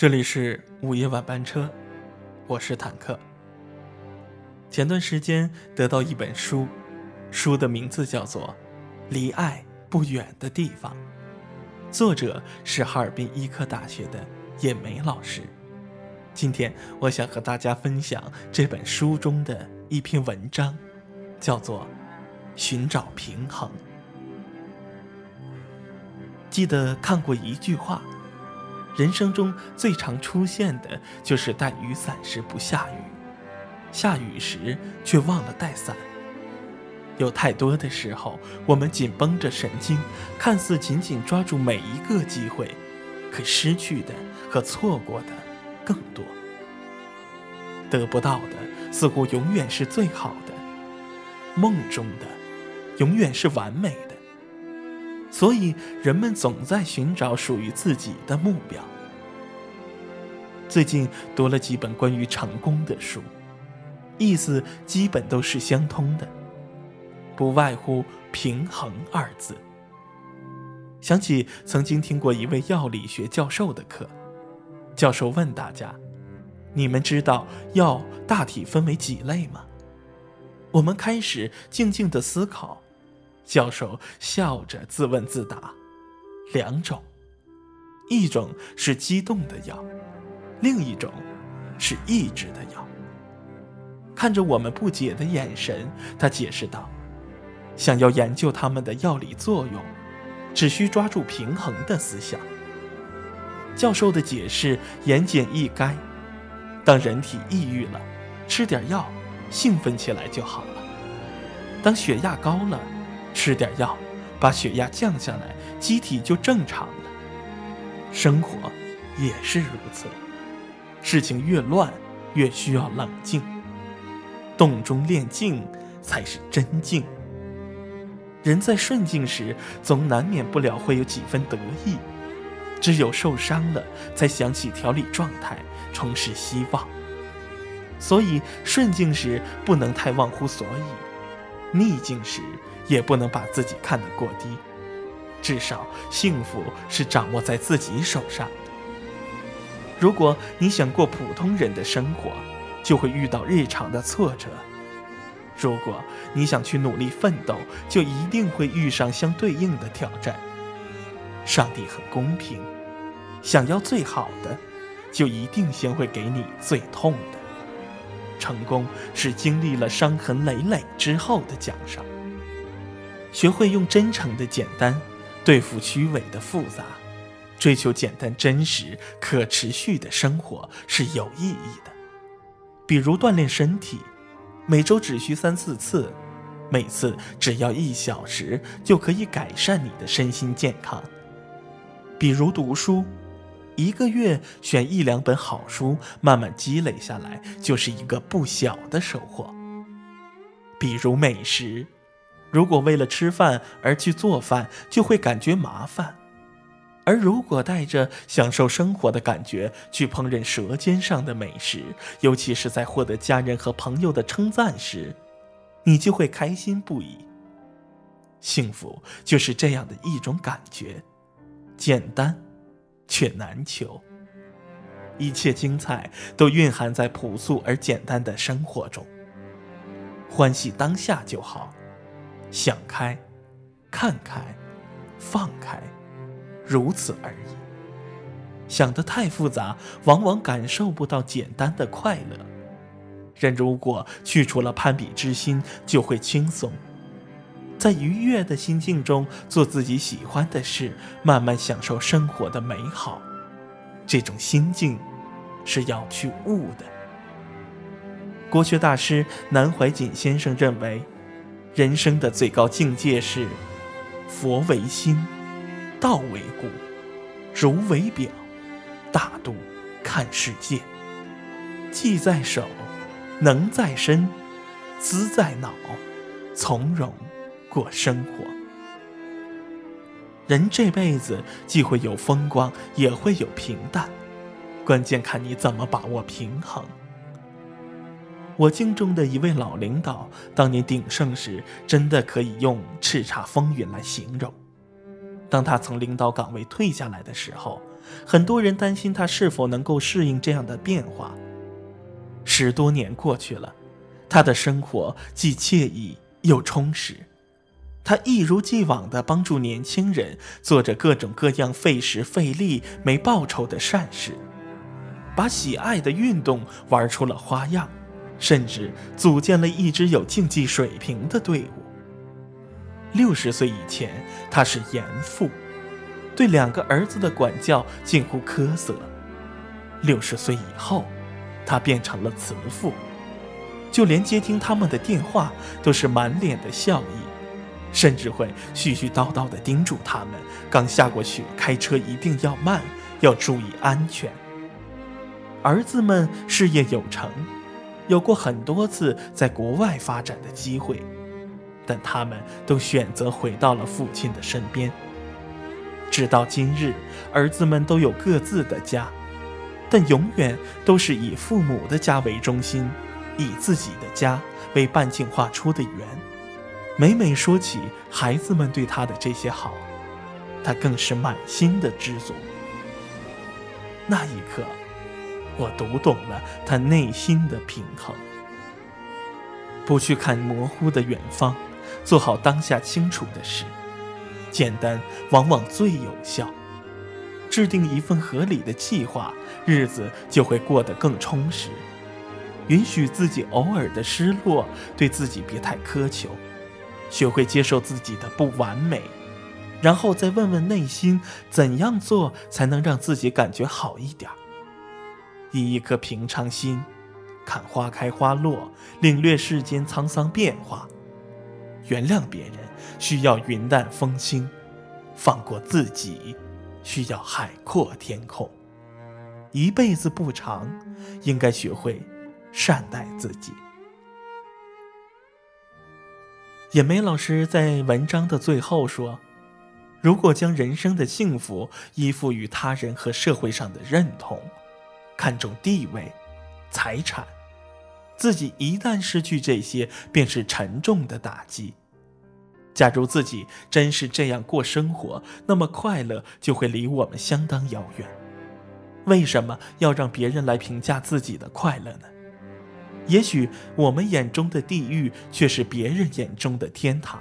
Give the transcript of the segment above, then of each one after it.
这里是午夜晚班车，我是坦克。前段时间得到一本书，书的名字叫做《离爱不远的地方》，作者是哈尔滨医科大学的叶梅老师。今天我想和大家分享这本书中的一篇文章，叫做《寻找平衡》。记得看过一句话。人生中最常出现的就是带雨伞时不下雨，下雨时却忘了带伞。有太多的时候，我们紧绷着神经，看似紧紧抓住每一个机会，可失去的和错过的更多。得不到的似乎永远是最好的，梦中的永远是完美的。所以，人们总在寻找属于自己的目标。最近读了几本关于成功的书，意思基本都是相通的，不外乎“平衡”二字。想起曾经听过一位药理学教授的课，教授问大家：“你们知道药大体分为几类吗？”我们开始静静的思考。教授笑着自问自答：“两种，一种是激动的药，另一种是抑制的药。”看着我们不解的眼神，他解释道：“想要研究它们的药理作用，只需抓住平衡的思想。”教授的解释言简意赅：当人体抑郁了，吃点药，兴奋起来就好了；当血压高了，吃点药，把血压降下来，机体就正常了。生活也是如此，事情越乱，越需要冷静。动中练静，才是真静。人在顺境时，总难免不了会有几分得意；只有受伤了，才想起调理状态，重拾希望。所以，顺境时不能太忘乎所以，逆境时。也不能把自己看得过低，至少幸福是掌握在自己手上的。如果你想过普通人的生活，就会遇到日常的挫折；如果你想去努力奋斗，就一定会遇上相对应的挑战。上帝很公平，想要最好的，就一定先会给你最痛的。成功是经历了伤痕累累之后的奖赏。学会用真诚的简单对付虚伪的复杂，追求简单、真实、可持续的生活是有意义的。比如锻炼身体，每周只需三四次，每次只要一小时，就可以改善你的身心健康。比如读书，一个月选一两本好书，慢慢积累下来，就是一个不小的收获。比如美食。如果为了吃饭而去做饭，就会感觉麻烦；而如果带着享受生活的感觉去烹饪舌尖上的美食，尤其是在获得家人和朋友的称赞时，你就会开心不已。幸福就是这样的一种感觉，简单却难求。一切精彩都蕴含在朴素而简单的生活中，欢喜当下就好。想开，看开，放开，如此而已。想得太复杂，往往感受不到简单的快乐。人如果去除了攀比之心，就会轻松，在愉悦的心境中做自己喜欢的事，慢慢享受生活的美好。这种心境，是要去悟的。国学大师南怀瑾先生认为。人生的最高境界是：佛为心，道为骨，如为表，大度看世界。技在手，能在身，资在脑，从容过生活。人这辈子既会有风光，也会有平淡，关键看你怎么把握平衡。我敬重的一位老领导，当年鼎盛时，真的可以用叱咤风云来形容。当他从领导岗位退下来的时候，很多人担心他是否能够适应这样的变化。十多年过去了，他的生活既惬意又充实。他一如既往地帮助年轻人，做着各种各样费时费力没报酬的善事，把喜爱的运动玩出了花样，甚至组建了一支有竞技水平的队伍。六十岁以前，他是严父，对两个儿子的管教近乎苛责；六十岁以后，他变成了慈父，就连接听他们的电话都是满脸的笑意。甚至会絮絮叨叨地叮嘱他们：刚下过雪，开车一定要慢，要注意安全。儿子们事业有成，有过很多次在国外发展的机会，但他们都选择回到了父亲的身边。直到今日，儿子们都有各自的家，但永远都是以父母的家为中心，以自己的家为半径画出的圆。每每说起孩子们对他的这些好，他更是满心的知足。那一刻，我读懂了他内心的平衡。不去看模糊的远方，做好当下清楚的事，简单往往最有效。制定一份合理的计划，日子就会过得更充实。允许自己偶尔的失落，对自己别太苛求。学会接受自己的不完美，然后再问问内心，怎样做才能让自己感觉好一点？以一颗平常心，看花开花落，领略世间沧桑变化。原谅别人需要云淡风轻，放过自己需要海阔天空。一辈子不长，应该学会善待自己。野梅老师在文章的最后说：“如果将人生的幸福依附于他人和社会上的认同，看重地位、财产，自己一旦失去这些，便是沉重的打击。假如自己真是这样过生活，那么快乐就会离我们相当遥远。为什么要让别人来评价自己的快乐呢？”也许我们眼中的地狱，却是别人眼中的天堂。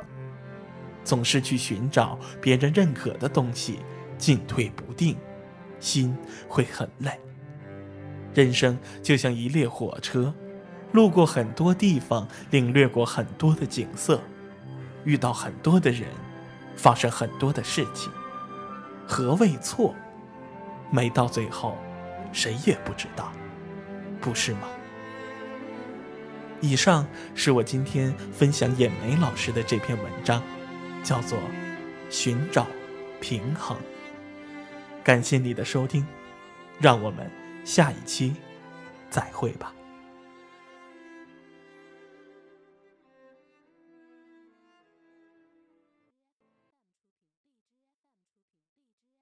总是去寻找别人认可的东西，进退不定，心会很累。人生就像一列火车，路过很多地方，领略过很多的景色，遇到很多的人，发生很多的事情。何谓错？没到最后，谁也不知道，不是吗？以上是我今天分享眼梅老师的这篇文章，叫做《寻找平衡》。感谢你的收听，让我们下一期再会吧。